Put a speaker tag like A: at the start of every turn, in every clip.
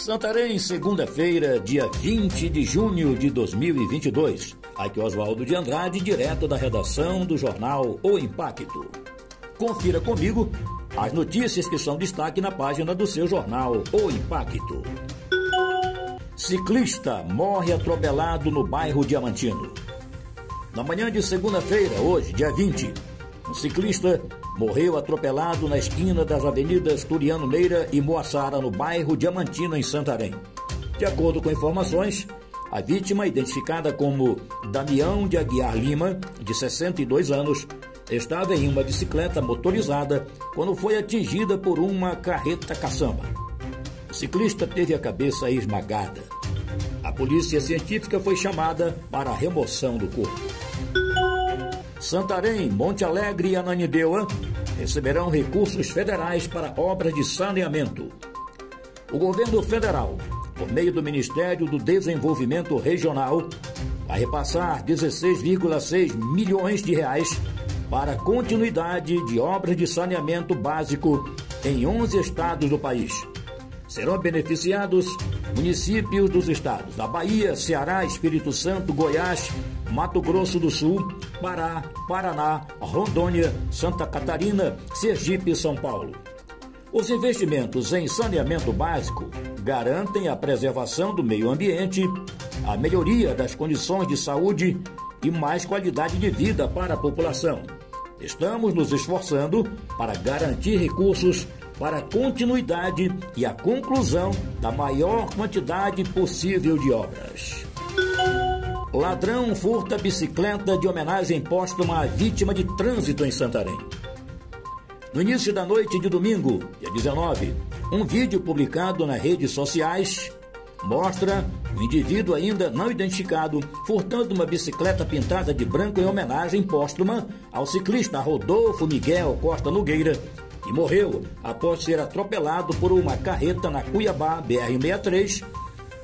A: Santarém, segunda-feira, dia 20 de junho de 2022. Aqui Oswaldo de Andrade, direto da redação do jornal O Impacto. Confira comigo as notícias que são destaque na página do seu jornal O Impacto. Ciclista morre atropelado no bairro Diamantino. Na manhã de segunda-feira, hoje, dia 20, um ciclista morreu atropelado na esquina das avenidas Turiano Meira e Moassara, no bairro Diamantina, em Santarém. De acordo com informações, a vítima, identificada como Damião de Aguiar Lima, de 62 anos, estava em uma bicicleta motorizada quando foi atingida por uma carreta caçamba. O ciclista teve a cabeça esmagada. A polícia científica foi chamada para a remoção do corpo. Santarém, Monte Alegre e Ananindeua receberão recursos federais para obras de saneamento. O governo federal, por meio do Ministério do Desenvolvimento Regional, vai repassar 16,6 milhões de reais para continuidade de obras de saneamento básico em 11 estados do país. Serão beneficiados municípios dos estados da Bahia, Ceará, Espírito Santo, Goiás, Mato Grosso do Sul, Pará, Paraná, Rondônia, Santa Catarina, Sergipe e São Paulo. Os investimentos em saneamento básico garantem a preservação do meio ambiente, a melhoria das condições de saúde e mais qualidade de vida para a população. Estamos nos esforçando para garantir recursos para a continuidade e a conclusão da maior quantidade possível de obras. Ladrão furta bicicleta de homenagem póstuma à vítima de trânsito em Santarém. No início da noite de domingo, dia 19, um vídeo publicado nas redes sociais mostra um indivíduo ainda não identificado furtando uma bicicleta pintada de branco em homenagem póstuma ao ciclista Rodolfo Miguel Costa Nogueira, e morreu após ser atropelado por uma carreta na Cuiabá BR-63.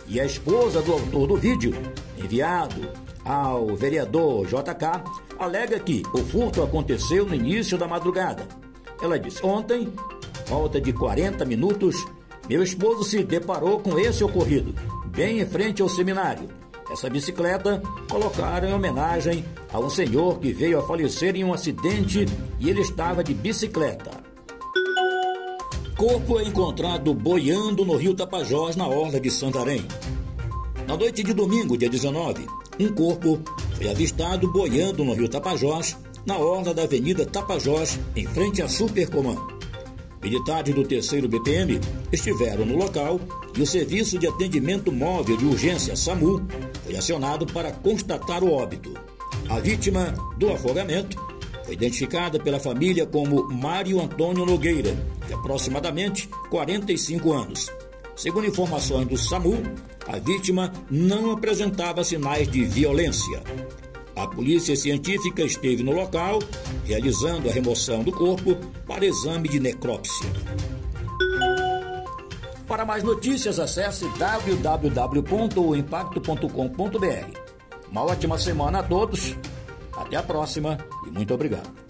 A: E a esposa do autor do vídeo, enviado ao vereador JK, alega que o furto aconteceu no início da madrugada. Ela diz: Ontem, volta de 40 minutos, meu esposo se deparou com esse ocorrido, bem em frente ao seminário. Essa bicicleta colocaram em homenagem a um senhor que veio a falecer em um acidente e ele estava de bicicleta. Corpo é encontrado boiando no rio Tapajós, na orla de Santarém. Na noite de domingo, dia 19, um corpo foi avistado boiando no rio Tapajós, na orla da Avenida Tapajós, em frente à Supercomã. Militares do 3 BPM estiveram no local e o Serviço de Atendimento Móvel de Urgência SAMU foi acionado para constatar o óbito. A vítima do afogamento foi identificada pela família como Mário Antônio Nogueira, de aproximadamente 45 anos. Segundo informações do SAMU, a vítima não apresentava sinais de violência. A polícia científica esteve no local, realizando a remoção do corpo para exame de necrópsia. Para mais notícias, acesse www.impacto.com.br. Uma ótima semana a todos até a próxima e muito obrigado.